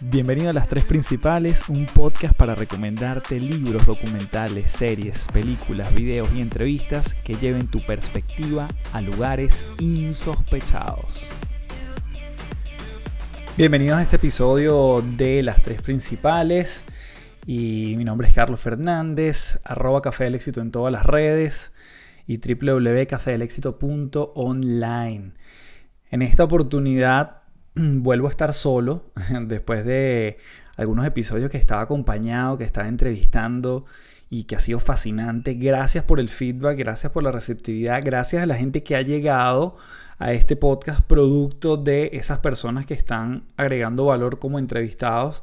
Bienvenido a Las Tres Principales, un podcast para recomendarte libros, documentales, series, películas, videos y entrevistas que lleven tu perspectiva a lugares insospechados. Bienvenidos a este episodio de Las Tres Principales. Y mi nombre es Carlos Fernández, arroba Café del Éxito en todas las redes y www.cafedelexito.online. En esta oportunidad vuelvo a estar solo después de algunos episodios que estaba acompañado, que estaba entrevistando y que ha sido fascinante. Gracias por el feedback, gracias por la receptividad, gracias a la gente que ha llegado a este podcast producto de esas personas que están agregando valor como entrevistados.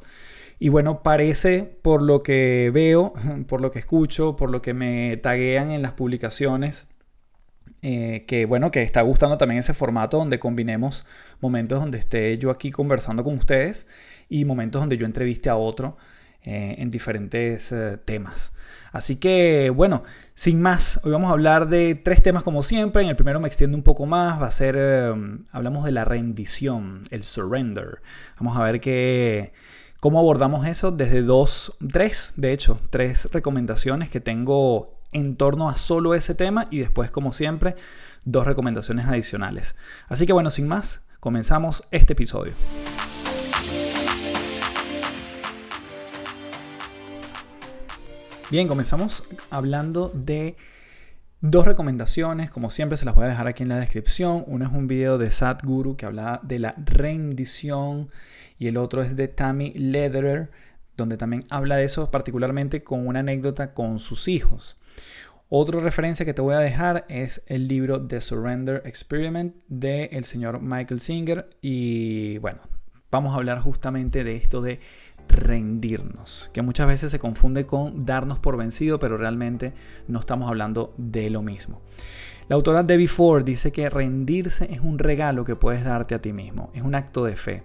Y bueno, parece por lo que veo, por lo que escucho, por lo que me taguean en las publicaciones, eh, que bueno, que está gustando también ese formato donde combinemos momentos donde esté yo aquí conversando con ustedes y momentos donde yo entreviste a otro eh, en diferentes eh, temas. Así que bueno, sin más, hoy vamos a hablar de tres temas como siempre. En el primero me extiendo un poco más, va a ser, hablamos de la rendición, el surrender. Vamos a ver qué cómo abordamos eso desde dos, tres, de hecho, tres recomendaciones que tengo en torno a solo ese tema y después, como siempre, dos recomendaciones adicionales. Así que bueno, sin más, comenzamos este episodio. Bien, comenzamos hablando de dos recomendaciones, como siempre se las voy a dejar aquí en la descripción. Uno es un video de Sadhguru que habla de la rendición y el otro es de Tammy Lederer, donde también habla de eso particularmente con una anécdota con sus hijos. Otra referencia que te voy a dejar es el libro The Surrender Experiment de el señor Michael Singer y bueno, vamos a hablar justamente de esto de rendirnos, que muchas veces se confunde con darnos por vencido, pero realmente no estamos hablando de lo mismo. La autora Debbie Ford dice que rendirse es un regalo que puedes darte a ti mismo, es un acto de fe.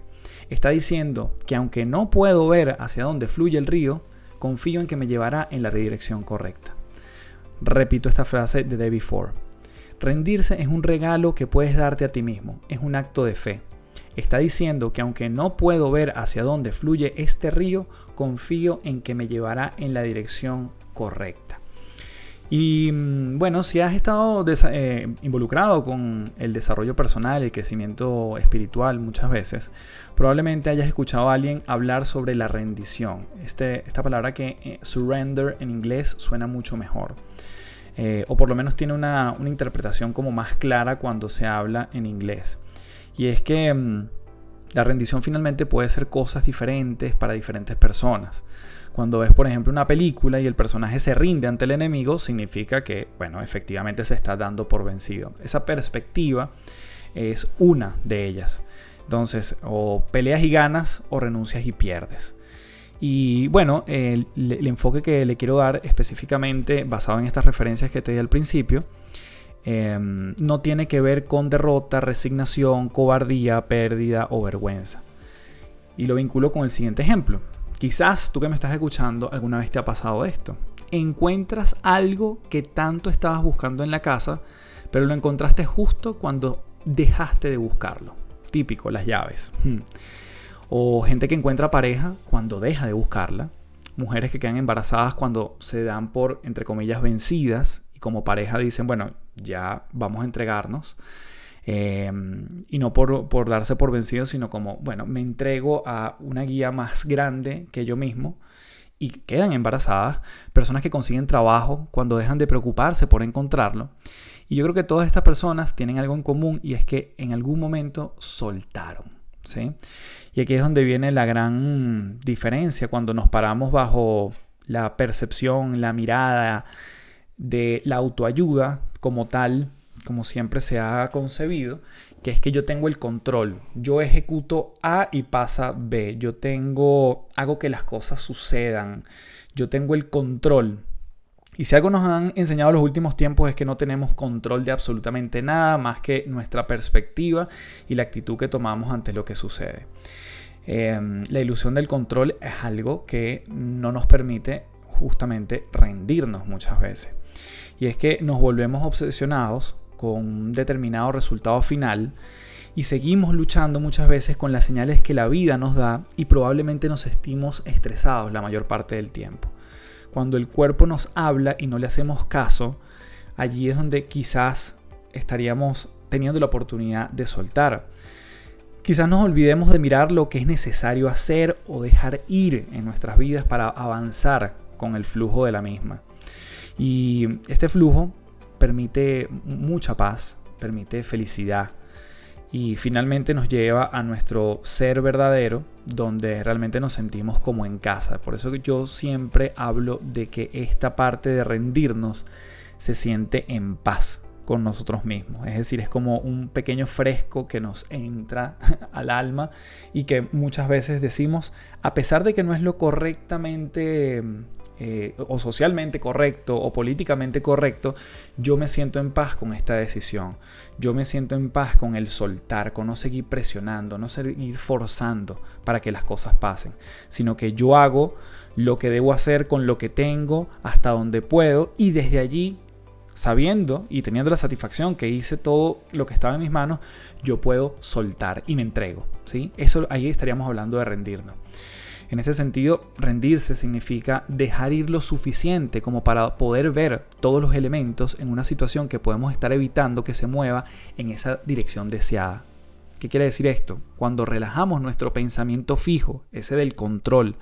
Está diciendo que aunque no puedo ver hacia dónde fluye el río, confío en que me llevará en la dirección correcta. Repito esta frase de Debbie Ford. Rendirse es un regalo que puedes darte a ti mismo, es un acto de fe. Está diciendo que aunque no puedo ver hacia dónde fluye este río, confío en que me llevará en la dirección correcta. Y mm, bueno, si has estado eh, involucrado con el desarrollo personal, el crecimiento espiritual muchas veces, probablemente hayas escuchado a alguien hablar sobre la rendición. Este, esta palabra que eh, surrender en inglés suena mucho mejor. Eh, o por lo menos tiene una, interpretación como más clara cuando se habla en inglés. Y es que mm, la rendición finalmente puede ser cosas diferentes para diferentes personas. Cuando ves, por ejemplo, una película y el personaje se rinde ante el enemigo, significa que, bueno, efectivamente se está dando por vencido. Esa perspectiva es una de ellas. Entonces, o peleas y ganas o renuncias y pierdes. Y bueno, el, enfoque que le quiero dar específicamente, basado en estas referencias que te di al principio, em, no tiene que ver con derrota, resignación, cobardía, pérdida o vergüenza. Y lo vinculo con el siguiente ejemplo. Quizás tú que me estás escuchando alguna vez te ha pasado esto. Encuentras algo que tanto estabas buscando en la casa, pero lo encontraste justo cuando dejaste de buscarlo. Típico, las llaves. Hmm. O gente que encuentra pareja cuando deja de buscarla. Mujeres que quedan embarazadas cuando se dan por, entre comillas, vencidas y como pareja dicen, bueno, ya vamos a entregarnos. Em, y no por, por, darse por vencidos, sino como, bueno, me entrego a una guía más grande que yo mismo y quedan embarazadas. Personas que consiguen trabajo cuando dejan de preocuparse por encontrarlo. Y yo creo que todas estas personas tienen algo en común y es que en algún momento soltaron. ¿sí? Y aquí es donde viene la gran diferencia cuando nos paramos bajo la percepción, la mirada de la autoayuda como tal, como siempre se ha concebido, que es que yo tengo el control. Yo ejecuto A y pasa B. Yo tengo, hago que las cosas sucedan. Yo tengo el control. Y si algo nos han enseñado los últimos tiempos es que no tenemos control de absolutamente nada más que nuestra perspectiva y la actitud que tomamos ante lo que sucede. Em, la ilusión del control es algo que no nos permite justamente rendirnos muchas veces. Y es que nos volvemos obsesionados con un determinado resultado final y seguimos luchando muchas veces con las señales que la vida nos da y probablemente nos sentimos estresados la mayor parte del tiempo. Cuando el cuerpo nos habla y no le hacemos caso, allí es donde quizás estaríamos teniendo la oportunidad de soltar. Quizás nos olvidemos de mirar lo que es necesario hacer o dejar ir en nuestras vidas para avanzar con el flujo de la misma. Y este flujo permite mucha paz, permite felicidad y finalmente nos lleva a nuestro ser verdadero donde realmente nos sentimos como en casa. Por eso yo siempre hablo de que esta parte de rendirnos se siente en paz con nosotros mismos. Es decir, es como un pequeño fresco que nos entra al alma y que muchas veces decimos, a pesar de que no es lo correctamente eh, o socialmente correcto o políticamente correcto, yo me siento en paz con esta decisión. Yo me siento en paz con el soltar, con no seguir presionando, no seguir forzando para que las cosas pasen, sino que yo hago lo que debo hacer con lo que tengo hasta donde puedo y desde allí sabiendo y teniendo la satisfacción que hice todo lo que estaba en mis manos, yo puedo soltar y me entrego. ¿sí? Eso ahí estaríamos hablando de rendirnos. En este sentido, rendirse significa dejar ir lo suficiente como para poder ver todos los elementos en una situación que podemos estar evitando que se mueva en esa dirección deseada. ¿Qué quiere decir esto? Cuando relajamos nuestro pensamiento fijo, ese del control,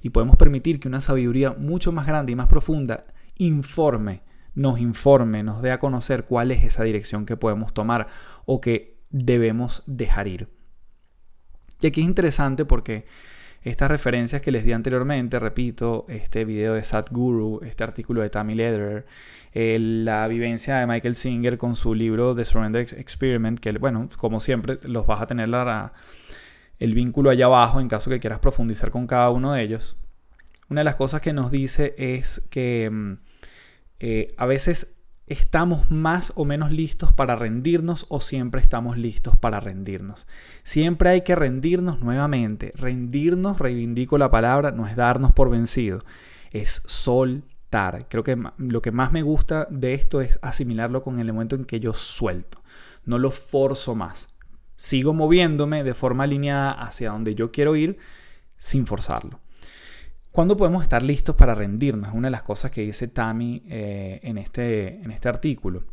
y podemos permitir que una sabiduría mucho más grande y más profunda informe, nos informe, nos dé a conocer cuál es esa dirección que podemos tomar o que debemos dejar ir. Y aquí es interesante porque estas referencias que les di anteriormente, repito, este video de Sadhguru, este artículo de Tammy Lederer, la vivencia de Michael Singer con su libro The Surrender Experiment, que bueno, como siempre, los vas a tener el vínculo allá abajo en caso que quieras profundizar con cada uno de ellos. Una de las cosas que nos dice es que mm, eh, a veces ¿Estamos más o menos listos para rendirnos o siempre estamos listos para rendirnos? Siempre hay que rendirnos nuevamente. Rendirnos, reivindico la palabra, no es darnos por vencido, es soltar. Creo que lo que más me gusta de esto es asimilarlo con el momento en que yo suelto. No lo forzo más. Sigo moviéndome de forma alineada hacia donde yo quiero ir sin forzarlo. ¿Cuándo podemos estar listos para rendirnos? Una de las cosas que dice Tammy eh, en, este, en este artículo.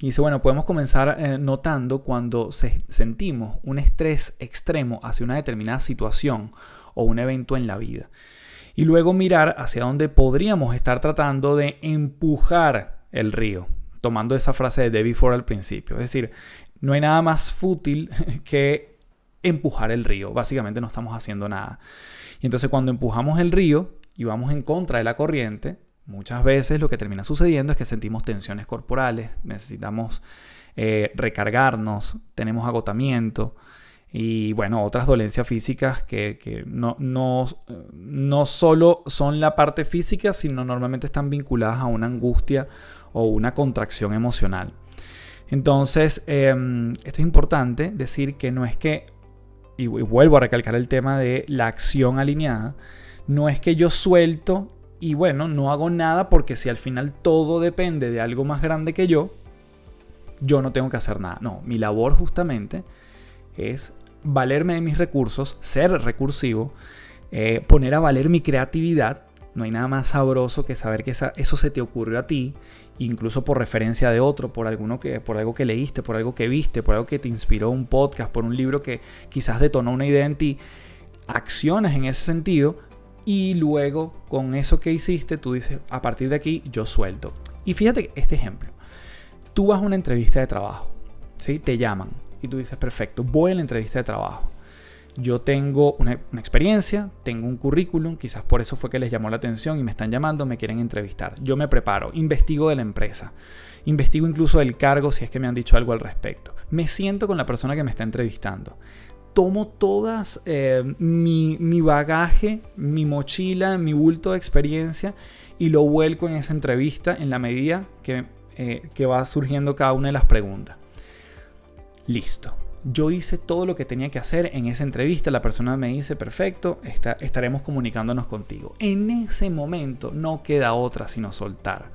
Y dice, bueno, podemos comenzar eh, notando cuando sentimos un estrés extremo hacia una determinada situación o un evento en la vida. Y luego mirar hacia dónde podríamos estar tratando de empujar el río, tomando esa frase de Debbie Ford al principio. Es decir, no hay nada más fútil que empujar el río. Básicamente no estamos haciendo nada. Y entonces cuando empujamos el río y vamos en contra de la corriente, muchas veces lo que termina sucediendo es que sentimos tensiones corporales, necesitamos eh, recargarnos, tenemos agotamiento y bueno, otras dolencias físicas que, no, solo son la parte física, sino normalmente están vinculadas a una angustia o una contracción emocional. Entonces, em, esto es importante decir que no es que y, vuelvo a recalcar el tema de la acción alineada, no es que yo suelto y bueno, no hago nada porque si al final todo depende de algo más grande que yo, yo no tengo que hacer nada. No, mi labor justamente es valerme de mis recursos, ser recursivo, eh, poner a valer mi creatividad. No hay nada más sabroso que saber que eso se te ocurrió a ti incluso por referencia de otro, por, que, por algo que leíste, por algo que viste, por algo que te inspiró un podcast, por un libro que quizás detonó una idea en ti, acciones en ese sentido y luego con eso que hiciste tú dices, a partir de aquí yo suelto. Y fíjate este ejemplo, tú vas a una entrevista de trabajo, ¿sí? te llaman y tú dices, perfecto, voy a la entrevista de trabajo yo tengo una, experiencia, tengo un currículum, quizás por eso fue que les llamó la atención y me están llamando, me quieren entrevistar. Yo me preparo, investigo de la empresa, investigo incluso del cargo si es que me han dicho algo al respecto. Me siento con la persona que me está entrevistando. Tomo todas eh, mi, bagaje, mi mochila, mi bulto de experiencia y lo vuelco en esa entrevista en la medida que, eh, que va surgiendo cada una de las preguntas. Listo yo hice todo lo que tenía que hacer en esa entrevista. La persona me dice, perfecto, estaremos comunicándonos contigo. En ese momento no queda otra sino soltar.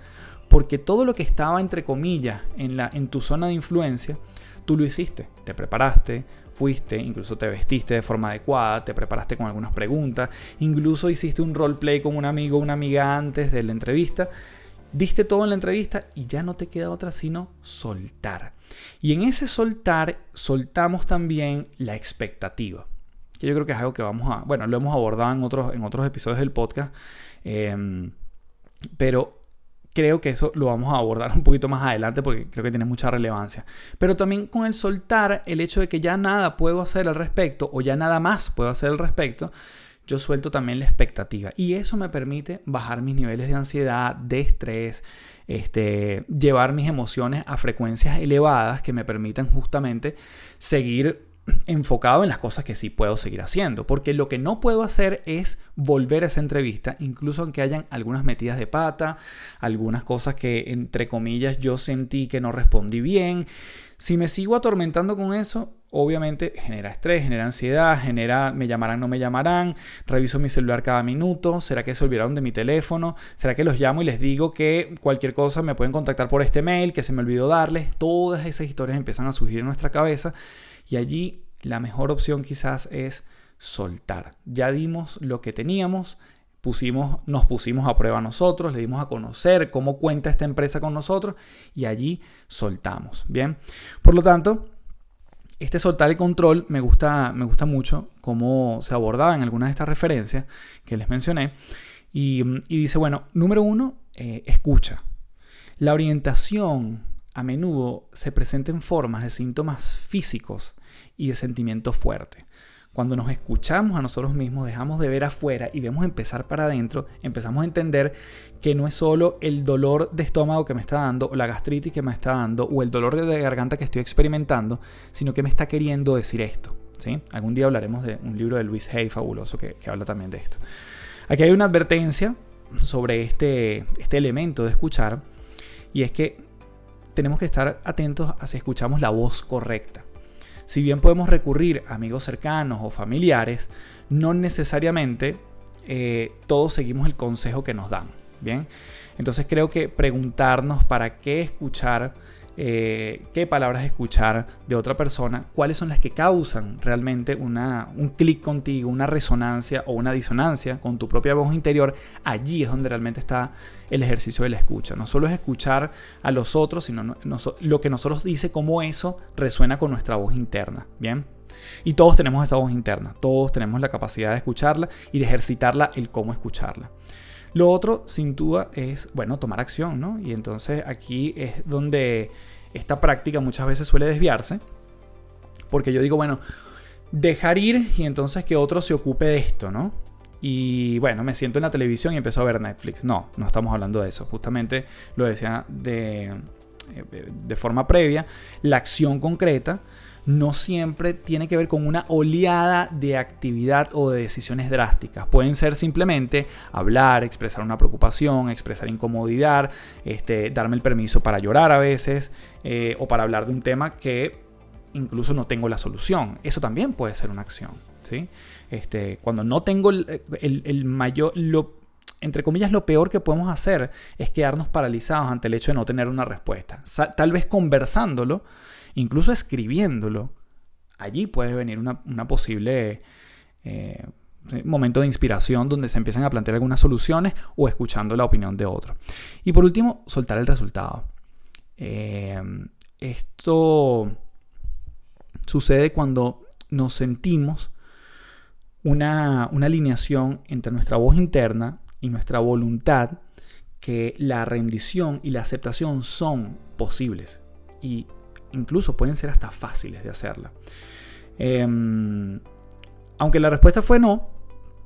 Porque todo lo que estaba, entre comillas, en, la, en tu zona de influencia, tú lo hiciste, te preparaste, fuiste, incluso te vestiste de forma adecuada, te preparaste con algunas preguntas, incluso hiciste un roleplay con un amigo o una amiga antes de la entrevista, diste todo en la entrevista y ya no te queda otra sino soltar. Y en ese soltar soltamos también la expectativa, que yo creo que es algo que vamos a, bueno, lo hemos abordado en otros, en otros episodios del podcast, em, pero creo que eso lo vamos a abordar un poquito más adelante porque creo que tiene mucha relevancia. Pero también con el soltar, el hecho de que ya nada puedo hacer al respecto o ya nada más puedo hacer al respecto, yo suelto también la expectativa. Y eso me permite bajar mis niveles de ansiedad, de estrés, este, llevar mis emociones a frecuencias elevadas que me permitan justamente seguir enfocado en las cosas que sí puedo seguir haciendo, porque lo que no puedo hacer es volver a esa entrevista, incluso aunque hayan algunas metidas de pata, algunas cosas que entre comillas yo sentí que no respondí bien. Si me sigo atormentando con eso, obviamente genera estrés, genera ansiedad, genera me llamarán, no me llamarán, reviso mi celular cada minuto, ¿será que se olvidaron de mi teléfono? ¿Será que los llamo y les digo que cualquier cosa me pueden contactar por este mail, que se me olvidó darles? Todas esas historias empiezan a surgir en nuestra cabeza y allí la mejor opción quizás es soltar. Ya dimos lo que teníamos, pusimos, nos pusimos a prueba nosotros, le dimos a conocer cómo cuenta esta empresa con nosotros y allí soltamos. Bien, por lo tanto, este soltar el control me gusta, me gusta mucho cómo se abordaba en algunas de estas referencias que les mencioné. Y, dice, bueno, número uno, eh, escucha. La orientación a menudo se presenta en formas de síntomas físicos y de sentimiento fuerte. Cuando nos escuchamos a nosotros mismos, dejamos de ver afuera y vemos empezar para adentro, empezamos a entender que no es solo el dolor de estómago que me está dando, o la gastritis que me está dando, o el dolor de garganta que estoy experimentando, sino que me está queriendo decir esto. ¿sí? Algún día hablaremos de un libro de Luis Hay fabuloso que, que habla también de esto. Aquí hay una advertencia sobre este, este elemento de escuchar, y es que tenemos que estar atentos a si escuchamos la voz correcta. Si bien podemos recurrir a amigos cercanos o familiares, no necesariamente eh, todos seguimos el consejo que nos dan. Bien, entonces creo que preguntarnos para qué escuchar eh, qué palabras escuchar de otra persona, cuáles son las que causan realmente una, un clic contigo, una resonancia o una disonancia con tu propia voz interior, allí es donde realmente está el ejercicio de la escucha. No solo es escuchar a los otros, sino lo que nosotros dice, cómo eso resuena con nuestra voz interna. Bien. Y todos tenemos esa voz interna, todos tenemos la capacidad de escucharla y de ejercitarla el cómo escucharla. Lo otro, sin duda, es, bueno, tomar acción, ¿no? Y entonces aquí es donde esta práctica muchas veces suele desviarse, porque yo digo, bueno, dejar ir y entonces que otro se ocupe de esto, ¿no? Y bueno, me siento en la televisión y empiezo a ver Netflix. No, no estamos hablando de eso. Justamente lo decía de, eh, de forma previa, la acción concreta no siempre tiene que ver con una oleada de actividad o de decisiones drásticas. Pueden ser simplemente hablar, expresar una preocupación, expresar incomodidad, este, darme el permiso para llorar a veces eh, o para hablar de un tema que incluso no tengo la solución. Eso también puede ser una acción. ¿sí? Este, cuando no tengo el, mayor... entre comillas, lo peor que podemos hacer es quedarnos paralizados ante el hecho de no tener una respuesta. Tal vez conversándolo incluso escribiéndolo, allí puede venir una, posible eh, momento de inspiración donde se empiezan a plantear algunas soluciones o escuchando la opinión de otro. Y por último, soltar el resultado. Eh, esto sucede cuando nos sentimos una, una alineación entre nuestra voz interna y nuestra voluntad que la rendición y la aceptación son posibles. Y incluso pueden ser hasta fáciles de hacerla. Em, aunque la respuesta fue no,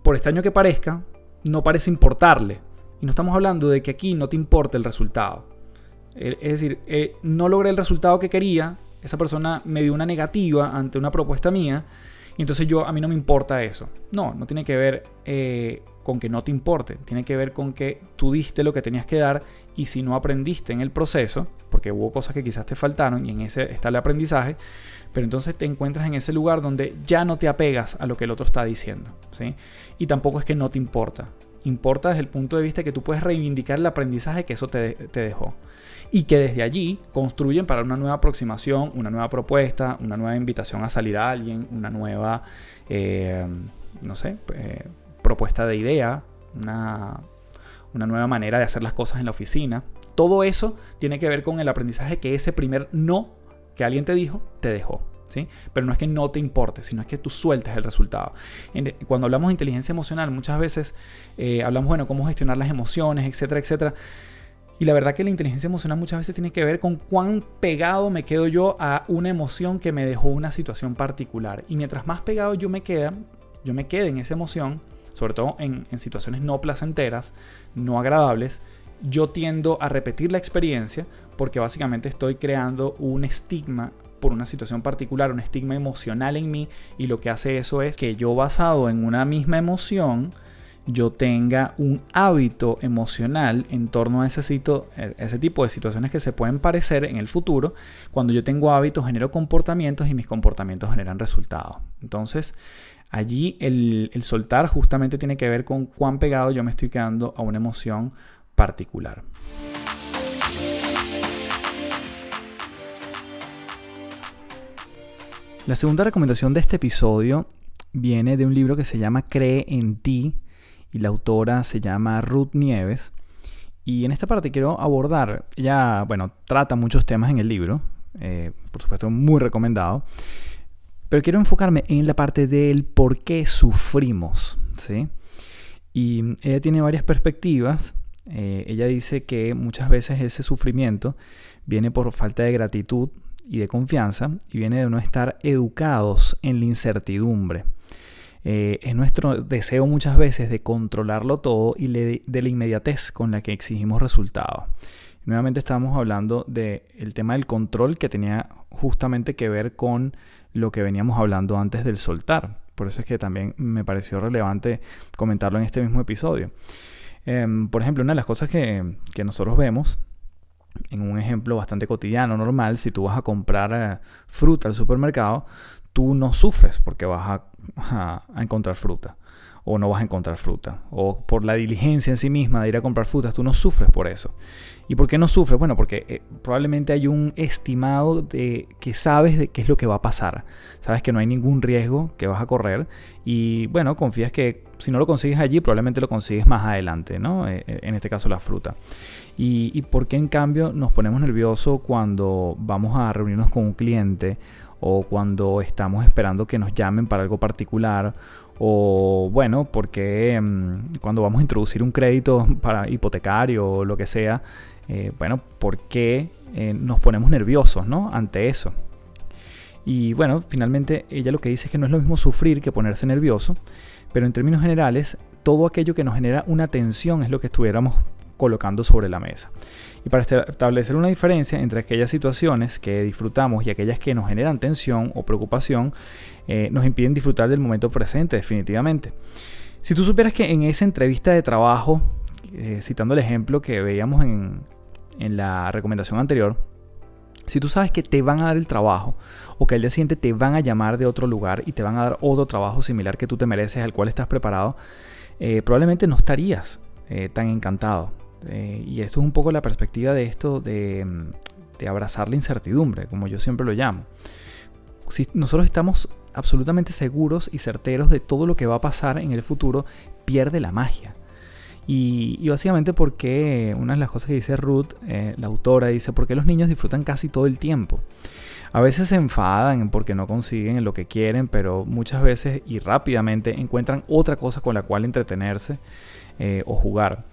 por extraño que parezca, no parece importarle. Y no estamos hablando de que aquí no te importe el resultado. Es decir, eh, no logré el resultado que quería, esa persona me dio una negativa ante una propuesta mía, y entonces yo, a mí no me importa eso. No, no tiene que ver eh, con que no te importe, tiene que ver con que tú diste lo que tenías que dar y si no aprendiste en el proceso, porque hubo cosas que quizás te faltaron y en ese está el aprendizaje, pero entonces te encuentras en ese lugar donde ya no te apegas a lo que el otro está diciendo, ¿sí? Y tampoco es que no te importa, importa desde el punto de vista que tú puedes reivindicar el aprendizaje que eso te, dejó. Y que desde allí construyen para una nueva aproximación, una nueva propuesta, una nueva invitación a salir a alguien, una nueva, eh, no sé, eh, propuesta de idea, una, una nueva manera de hacer las cosas en la oficina. Todo eso tiene que ver con el aprendizaje que ese primer no que alguien te dijo, te dejó. ¿Sí? Pero no es que no te importe, sino es que tú sueltes el resultado. Cuando hablamos de inteligencia emocional, muchas veces eh, hablamos, bueno, cómo gestionar las emociones, etcétera, etcétera. Y la verdad que la inteligencia emocional muchas veces tiene que ver con cuán pegado me quedo yo a una emoción que me dejó una situación particular. Y mientras más pegado yo me queda, yo me quede en esa emoción, sobre todo en, situaciones no placenteras, no agradables, yo tiendo a repetir la experiencia porque básicamente estoy creando un estigma por una situación particular, un estigma emocional en mí y lo que hace eso es que yo basado en una misma emoción, yo tenga un hábito emocional en torno a ese, e, ese tipo de situaciones que se pueden parecer en el futuro. Cuando yo tengo hábitos, genero comportamientos y mis comportamientos generan resultados. Entonces, allí el, soltar justamente tiene que ver con cuán pegado yo me estoy quedando a una emoción particular. La segunda recomendación de este episodio viene de un libro que se llama Cree en ti y la autora se llama Ruth Nieves. Y en esta parte quiero abordar, ella, bueno, trata muchos temas en el libro, eh, por supuesto muy recomendado, pero quiero enfocarme en la parte del por qué sufrimos, ¿sí? Y ella tiene varias perspectivas. Eh, ella dice que muchas veces ese sufrimiento viene por falta de gratitud y de confianza y viene de no estar educados en la incertidumbre. Eh, es nuestro deseo muchas veces de controlarlo todo y de la inmediatez con la que exigimos resultados. Nuevamente estamos hablando del tema del control que tenía justamente que ver con lo que veníamos hablando antes del soltar. Por eso es que también me pareció relevante comentarlo en este mismo episodio. Em, por ejemplo, una de las cosas que, que nosotros vemos en un ejemplo bastante cotidiano, normal, si tú vas a comprar eh, fruta al supermercado, tú no sufres porque vas a, encontrar fruta o no vas a encontrar fruta. O por la diligencia en sí misma de ir a comprar frutas, tú no sufres por eso. ¿Y por qué no sufres? Bueno, porque eh, probablemente hay un estimado de que sabes de qué es lo que va a pasar. Sabes que no hay ningún riesgo que vas a correr y bueno, confías que si no lo consigues allí, probablemente lo consigues más adelante, ¿no? Eh, en este caso la fruta. Y, y por qué en cambio nos ponemos nerviosos cuando vamos a reunirnos con un cliente o cuando estamos esperando que nos llamen para algo particular o bueno, porque mm, cuando vamos a introducir un crédito para hipotecario o lo que sea, eh, bueno, ¿por qué eh, nos ponemos nerviosos ¿no? ante eso? Y bueno, finalmente ella lo que dice es que no es lo mismo sufrir que ponerse nervioso, pero en términos generales, todo aquello que nos genera una tensión es lo que estuviéramos colocando sobre la mesa. Y para establecer una diferencia entre aquellas situaciones que disfrutamos y aquellas que nos generan tensión o preocupación, eh, nos impiden disfrutar del momento presente definitivamente. Si tú supieras que en esa entrevista de trabajo, eh, citando el ejemplo que veíamos en, en la recomendación anterior, si tú sabes que te van a dar el trabajo o que al día siguiente te van a llamar de otro lugar y te van a dar otro trabajo similar que tú te mereces, al cual estás preparado, eh, probablemente no estarías tan encantado. Eh, y esto es un poco la perspectiva de esto de, de abrazar la incertidumbre, como yo siempre lo llamo. Si nosotros estamos absolutamente seguros y certeros de todo lo que va a pasar en el futuro, pierde la magia. Y, básicamente porque una de las cosas que dice Ruth, eh, la autora, dice, porque los niños disfrutan casi todo el tiempo. A veces se enfadan porque no consiguen lo que quieren, pero muchas veces y rápidamente encuentran otra cosa con la cual entretenerse eh, o jugar.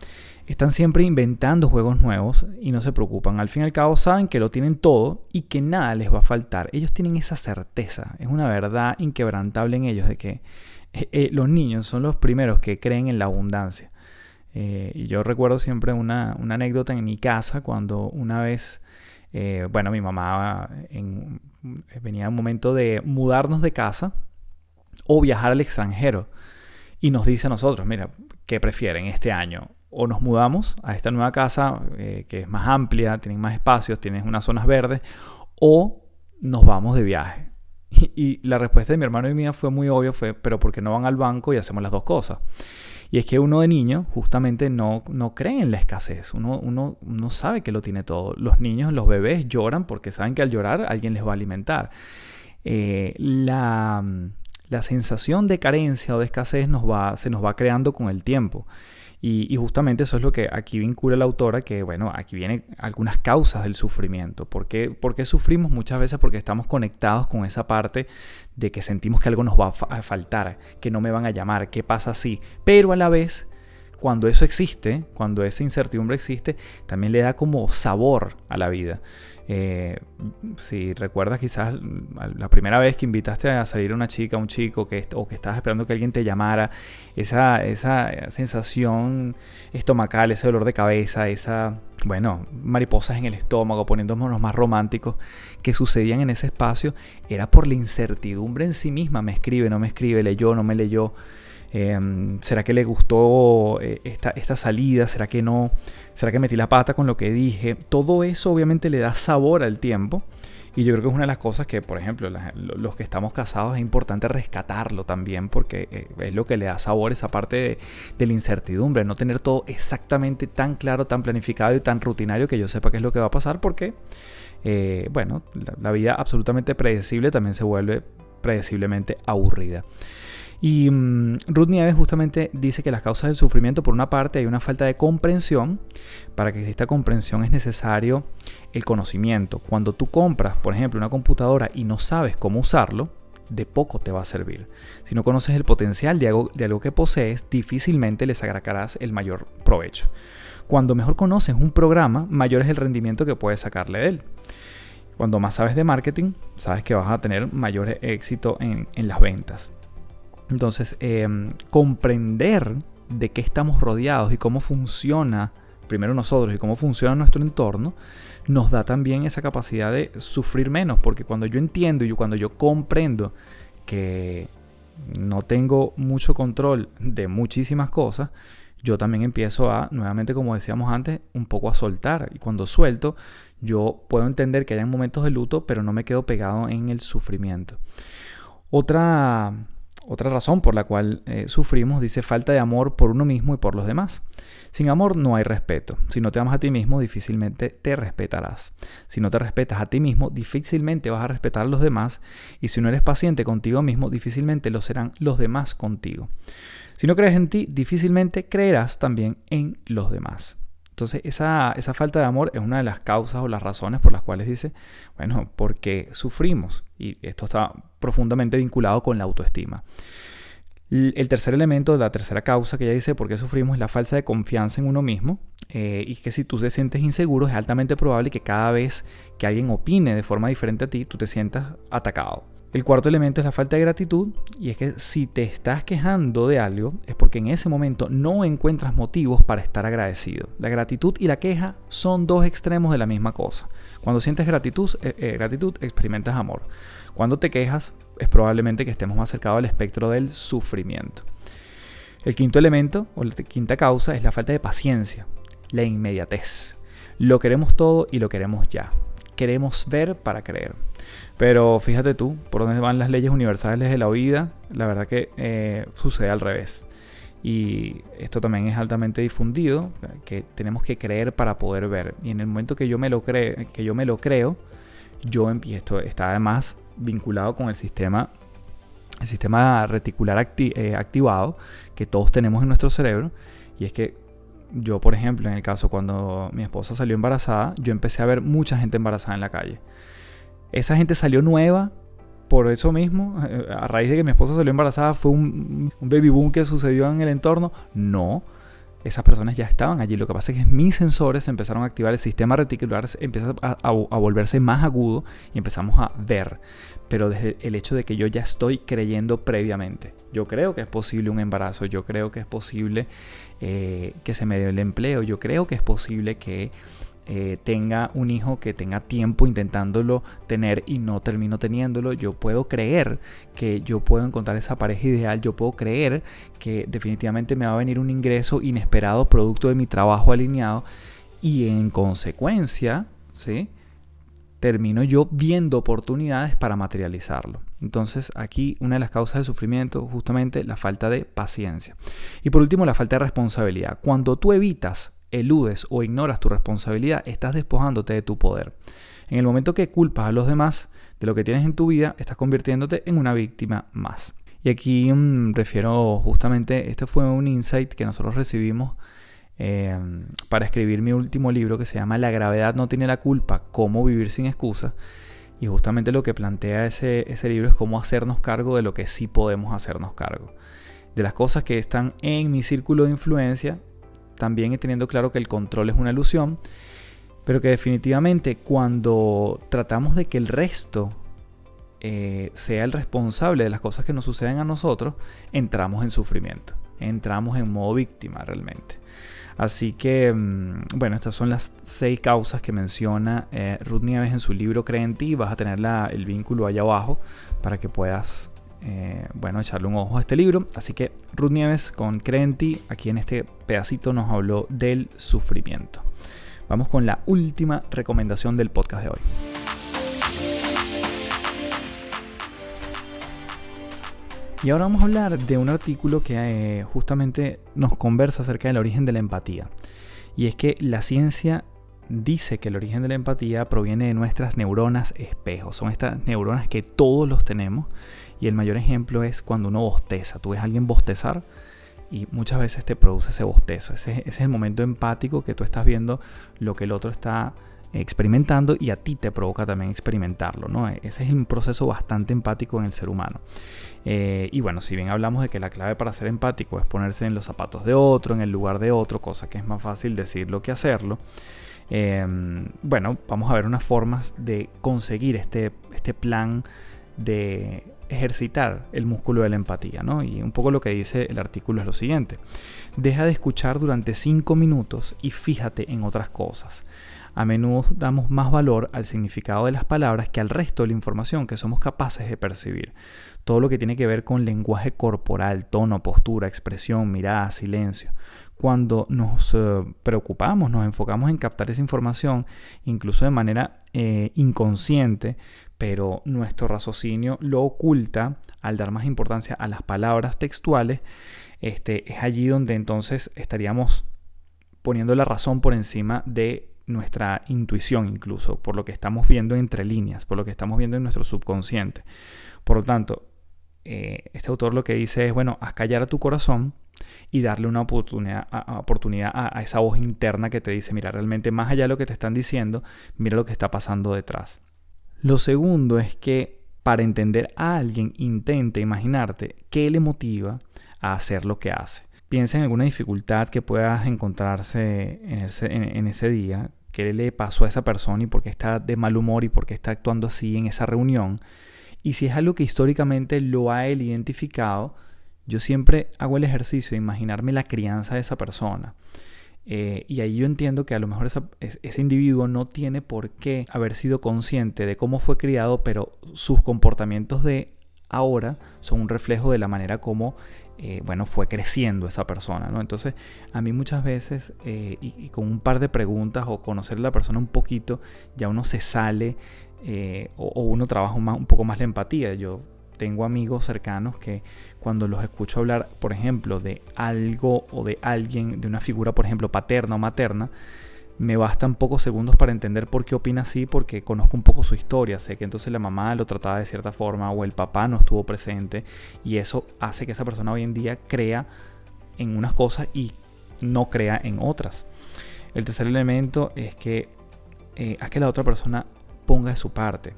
Están siempre inventando juegos nuevos y no se preocupan. Al fin y al cabo saben que lo tienen todo y que nada les va a faltar. Ellos tienen esa certeza. Es una verdad inquebrantable en ellos de que eh, eh, los niños son los primeros que creen en la abundancia. Eh, y yo recuerdo siempre una, anécdota en mi casa cuando una vez, bueno, mi mamá venía un momento de mudarnos de casa o viajar al extranjero. Y nos dice a nosotros, mira, ¿qué prefieren este año? O nos mudamos a esta nueva casa eh, que es más amplia, tiene más espacios, tiene unas zonas verdes, o nos vamos de viaje. Y, la respuesta de mi hermano y mía fue muy obvia, fue, pero ¿por qué no van al banco y hacemos las dos cosas? Y es que uno de niño justamente no, no cree en la escasez. Uno, uno, uno sabe que lo tiene todo. Los niños, los bebés lloran porque saben que al llorar alguien les va a alimentar. Eh, la, la sensación de carencia o de escasez nos va, se nos va creando con el tiempo. Y, justamente eso es lo que aquí vincula la autora, que bueno, aquí vienen algunas causas del sufrimiento. ¿Por qué, ¿Por qué, sufrimos? Muchas veces porque estamos conectados con esa parte de que sentimos que algo nos va a faltar, que no me van a llamar, que pasa así. Pero a la vez cuando eso existe, cuando esa incertidumbre existe, también le da como sabor a la vida. Eh, si recuerdas quizás la primera vez que invitaste a salir a una chica, un chico, que, o que estabas esperando que alguien te llamara, esa, esa sensación estomacal, ese dolor de cabeza, esa, bueno, mariposas en el estómago, poniéndonos más románticos, que sucedían en ese espacio, era por la incertidumbre en sí misma. Me escribe, no me escribe, leyó, no me leyó. Em, ¿Será que le gustó eh, esta, esta, salida? ¿Será que no? ¿Será que metí la pata con lo que dije? Todo eso obviamente le da sabor al tiempo. Y yo creo que es una de las cosas que, por ejemplo, los que estamos casados es importante rescatarlo también porque eh, es lo que le da sabor esa parte de, la incertidumbre, no tener todo exactamente tan claro, tan planificado y tan rutinario que yo sepa qué es lo que va a pasar porque, eh, bueno, la vida absolutamente predecible también se vuelve predeciblemente aburrida. Y mm, Ruth Nieves justamente dice que las causas del sufrimiento, por una parte, hay una falta de comprensión. Para que exista comprensión es necesario el conocimiento. Cuando tú compras, por ejemplo, una computadora y no sabes cómo usarlo, de poco te va a servir. Si no conoces el potencial de algo, de algo que posees, difícilmente le sacarás el mayor provecho. Cuando mejor conoces un programa, mayor es el rendimiento que puedes sacarle de él. Cuando más sabes de marketing, sabes que vas a tener mayor éxito en las ventas. Entonces, em, comprender de qué estamos rodeados y cómo funciona primero nosotros y cómo funciona nuestro entorno, nos da también esa capacidad de sufrir menos, porque cuando yo entiendo y cuando yo comprendo que no tengo mucho control de muchísimas cosas, yo también empiezo a, nuevamente como decíamos antes, un poco a soltar. Y cuando suelto, yo puedo entender que hay momentos de luto, pero no me quedo pegado en el sufrimiento. Otra otra razón por la cual eh, sufrimos dice falta de amor por uno mismo y por los demás. Sin amor no hay respeto. Si no te amas a ti mismo, difícilmente te respetarás. Si no te respetas a ti mismo, difícilmente vas a respetar a los demás. Y si no eres paciente contigo mismo, difícilmente lo serán los demás contigo. Si no crees en ti, difícilmente creerás también en los demás. Entonces, esa, esa, falta de amor es una de las causas o las razones por las cuales dice, bueno, porque sufrimos. Y esto está profundamente vinculado con la autoestima. El tercer elemento, la tercera causa que ella dice por qué sufrimos es la falta de confianza en uno mismo eh, y que si tú te sientes inseguro es altamente probable que cada vez que alguien opine de forma diferente a ti, tú te sientas atacado. El cuarto elemento es la falta de gratitud y es que si te estás quejando de algo es porque en ese momento no encuentras motivos para estar agradecido. La gratitud y la queja son dos extremos de la misma cosa. Cuando sientes gratitud, eh, eh, gratitud experimentas amor. Cuando te quejas es probablemente que estemos más acercados al espectro del sufrimiento. El quinto elemento o la quinta causa es la falta de paciencia, la inmediatez. Lo queremos todo y lo queremos ya. Queremos ver para creer. Pero fíjate tú, por dónde van las leyes universales de la vida, la verdad que eh, sucede al revés. Y esto también es altamente difundido, que tenemos que creer para poder ver. Y en el momento que yo me lo, creo, que yo me lo creo, yo empiezo, está además vinculado con el sistema, el sistema reticular eh, activado que todos tenemos en nuestro cerebro. Y es que yo, por ejemplo, en el caso cuando mi esposa salió embarazada, yo empecé a ver mucha gente embarazada en la calle. Esa gente salió nueva por eso mismo, eh, a raíz de que mi esposa salió embarazada, fue un, baby boom que sucedió en el entorno. No, esas personas ya estaban allí. Lo que pasa es que mis sensores empezaron a activar, el sistema reticular empieza a, volverse más agudo y empezamos a ver. Pero desde el hecho de que yo ya estoy creyendo previamente. Yo creo que es posible un embarazo, yo creo que es posible eh, que se me dé el empleo, yo creo que es posible que eh, tenga un hijo que tenga tiempo intentándolo tener y no termino teniéndolo, yo puedo creer que yo puedo encontrar esa pareja ideal, yo puedo creer que definitivamente me va a venir un ingreso inesperado producto de mi trabajo alineado y en consecuencia, ¿sí? termino yo viendo oportunidades para materializarlo. Entonces aquí una de las causas del sufrimiento justamente la falta de paciencia. Y por último la falta de responsabilidad. Cuando tú evitas, eludes o ignoras tu responsabilidad, estás despojándote de tu poder. En el momento que culpas a los demás de lo que tienes en tu vida, estás convirtiéndote en una víctima más. Y aquí mm, refiero justamente, este fue un insight que nosotros recibimos Em, para escribir mi último libro que se llama La gravedad no tiene la culpa, cómo vivir sin excusa. Y justamente lo que plantea ese, ese libro es cómo hacernos cargo de lo que sí podemos hacernos cargo. De las cosas que están en mi círculo de influencia, también teniendo claro que el control es una ilusión, pero que definitivamente cuando tratamos de que el resto eh, sea el responsable de las cosas que nos suceden a nosotros, entramos en sufrimiento, entramos en modo víctima realmente. Así que, mm, bueno, estas son las seis causas que menciona eh, Ruth Nieves en su libro Cree en ti. Vas a tener el vínculo allá abajo para que puedas, eh, bueno, echarle un ojo a este libro. Así que Ruth Nieves con Cree en ti, aquí en este pedacito nos habló del sufrimiento. Vamos con la última recomendación del podcast de hoy. Y ahora vamos a hablar de un artículo que eh, justamente nos conversa acerca del origen de la empatía. Y es que la ciencia dice que el origen de la empatía proviene de nuestras neuronas espejos. Son estas neuronas que todos los tenemos. Y el mayor ejemplo es cuando uno bosteza. Tú ves a alguien bostezar y muchas veces te produce ese bostezo. ese es el momento empático que tú estás viendo lo que el otro está experimentando y a ti te provoca también experimentarlo. ¿no? Ese es un proceso bastante empático en el ser humano. Eh, y bueno, si bien hablamos de que la clave para ser empático es ponerse en los zapatos de otro, en el lugar de otro, cosa que es más fácil decirlo que hacerlo, em, bueno, vamos a ver unas formas de conseguir este, este plan de ejercitar el músculo de la empatía, ¿no? Y un poco lo que dice el artículo es lo siguiente. Deja de escuchar durante 5 minutos y fíjate en otras cosas a menudo damos más valor al significado de las palabras que al resto de la información que somos capaces de percibir. Todo lo que tiene que ver con lenguaje corporal, tono, postura, expresión, mirada, silencio. Cuando nos eh, preocupamos, nos enfocamos en captar esa información, incluso de manera eh, inconsciente, pero nuestro raciocinio lo oculta al dar más importancia a las palabras textuales, este, es allí donde entonces estaríamos poniendo la razón por encima de nuestra intuición incluso, por lo que estamos viendo entre líneas, por lo que estamos viendo en nuestro subconsciente. Por lo tanto, eh, este autor lo que dice es, bueno, haz callar a tu corazón y darle una oportunidad, a, oportunidad a, esa voz interna que te dice, mira, realmente más allá de lo que te están diciendo, mira lo que está pasando detrás. Lo segundo es que para entender a alguien, intente imaginarte qué le motiva a hacer lo que hace. Piensa en alguna dificultad que puedas encontrarse en ese, en ese día, qué le pasó a esa persona y por qué está de mal humor y por qué está actuando así en esa reunión. Y si es algo que históricamente lo ha él identificado, yo siempre hago el ejercicio de imaginarme la crianza de esa persona. Eh, y ahí yo entiendo que a lo mejor ese individuo no tiene por qué haber sido consciente de cómo fue criado, pero sus comportamientos de ahora son un reflejo de la manera como eh, bueno, fue creciendo esa persona, ¿no? Entonces, a mí muchas veces, eh, y, con un par de preguntas o conocer a la persona un poquito, ya uno se sale eh, o, uno trabaja un, poco más la empatía. Yo tengo amigos cercanos que cuando los escucho hablar, por ejemplo, de algo o de alguien, de una figura, por ejemplo, paterna o materna, me bastan pocos segundos para entender por qué opina así, porque conozco un poco su historia. Sé que entonces la mamá lo trataba de cierta forma o el papá no estuvo presente y eso hace que esa persona hoy en día crea en unas cosas y no crea en otras. El tercer elemento es que eh, que la otra persona ponga de su parte.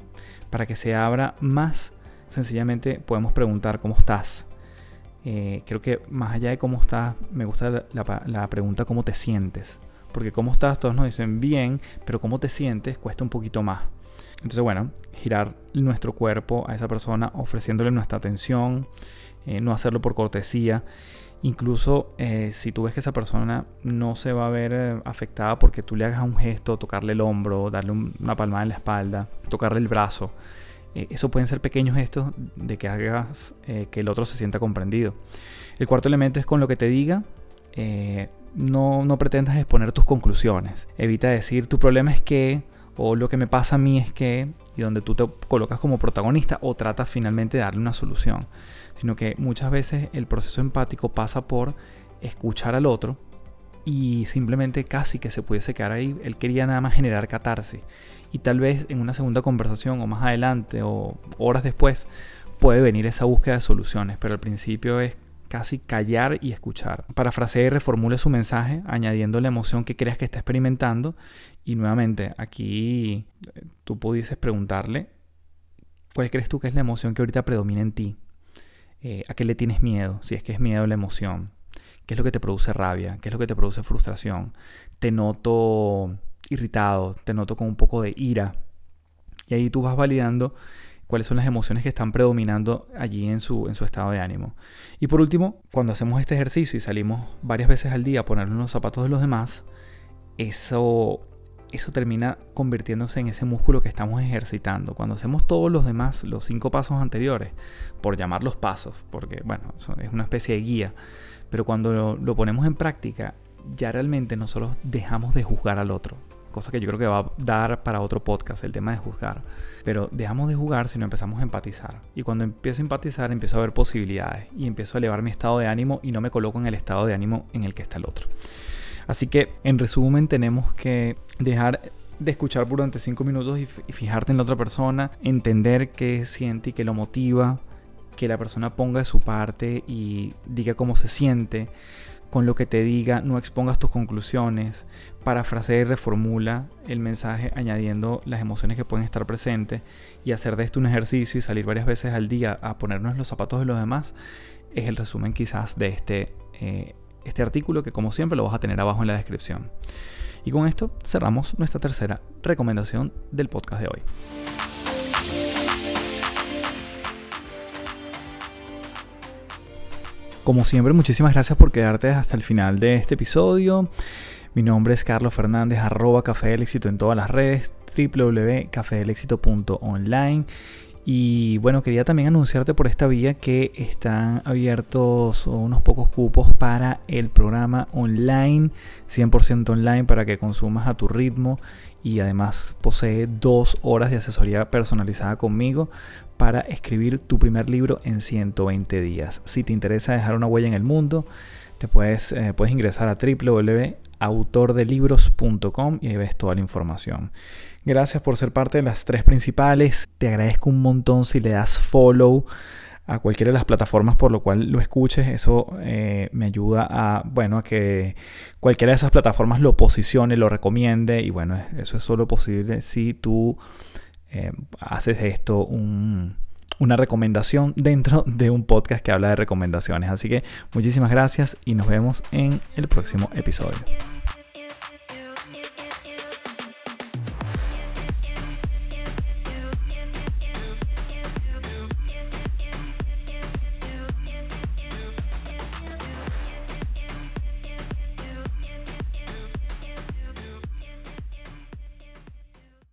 Para que se abra más, sencillamente podemos preguntar cómo estás. Eh, creo que más allá de cómo estás, me gusta la pregunta cómo te sientes porque cómo estás, todos nos dicen bien, pero cómo te sientes cuesta un poquito más. Entonces, bueno, girar nuestro cuerpo a esa persona ofreciéndole nuestra atención, eh, no hacerlo por cortesía. Incluso eh, si tú ves que esa persona no se va a ver eh, afectada porque tú le hagas un gesto, tocarle el hombro, darle una palmada en la espalda, tocarle el brazo, eso pueden ser pequeños gestos de que hagas que el otro se sienta comprendido. El cuarto elemento es con lo que te diga, no, no pretendas exponer tus conclusiones. Evita decir tu problema es que o lo que me pasa a mí es que, y donde tú te colocas como protagonista o tratas finalmente de darle una solución, sino que muchas veces el proceso empático pasa por escuchar al otro y simplemente casi que se pudiese quedar ahí. Él quería nada más generar catarsis. Y tal vez en una segunda conversación o más adelante o horas después puede venir esa búsqueda de soluciones, pero al principio es casi callar y escuchar. Parafrasea y reformule su mensaje añadiendo la emoción que creas que está experimentando y nuevamente aquí eh, tú pudieses preguntarle cuál crees tú que es la emoción que ahorita predomina en ti. Eh, ¿A qué le tienes miedo? Si es que es miedo la emoción. ¿Qué es lo que te produce rabia? ¿Qué es lo que te produce frustración? Te noto irritado, te noto con un poco de ira. Y ahí tú vas validando cuáles son las emociones que están predominando allí en su, en su estado de ánimo. Y por último, cuando hacemos este ejercicio y salimos varias veces al día a ponernos los zapatos de los demás, eso, eso termina convirtiéndose en ese músculo que estamos ejercitando. Cuando hacemos todos los demás, los cinco pasos anteriores, por llamarlos pasos, porque bueno, es una especie de guía, pero cuando lo, ponemos en práctica, ya realmente nosotros dejamos de juzgar al otro. Cosa que yo creo que va a dar para otro podcast, el tema de juzgar. Pero dejamos de jugar si no empezamos a empatizar. Y cuando empiezo a empatizar, empiezo a ver posibilidades. Y empiezo a elevar mi estado de ánimo y no me coloco en el estado de ánimo en el que está el otro. Así que, en resumen, tenemos que dejar de escuchar durante 5 minutos y, fijarte en la otra persona, entender qué siente y qué lo motiva, que la persona ponga de su parte y diga cómo se siente con lo que te diga, no expongas tus conclusiones, parafrasea y reformula el mensaje añadiendo las emociones que pueden estar presentes y hacer de esto un ejercicio y salir varias veces al día a ponernos los zapatos de los demás, es el resumen quizás de este, eh, este artículo que como siempre lo vas a tener abajo en la descripción. Y con esto cerramos nuestra tercera recomendación del podcast de hoy. Como siempre, muchísimas gracias por quedarte hasta el final de este episodio. Mi nombre es Carlos Fernández, arroba Café del Éxito en todas las redes, www.cafedelexito.online. Y bueno, quería también anunciarte por esta vía que están abiertos unos pocos cupos para el programa online, 100% online, para que consumas a tu ritmo y además posee dos horas de asesoría personalizada conmigo para escribir tu primer libro en 120 días. Si te interesa dejar una huella en el mundo, te puedes, eh, puedes ingresar a www.autordelibros.com y ahí ves toda la información. Gracias por ser parte de las tres principales. Te agradezco un montón si le das follow a cualquiera de las plataformas por lo cual lo escuches. Eso eh, me ayuda a, bueno, a que cualquiera de esas plataformas lo posicione, lo recomiende. Y bueno, eso es solo posible si tú eh, haces esto una recomendación dentro de un podcast que habla de recomendaciones. Así que muchísimas gracias y nos vemos en el próximo episodio.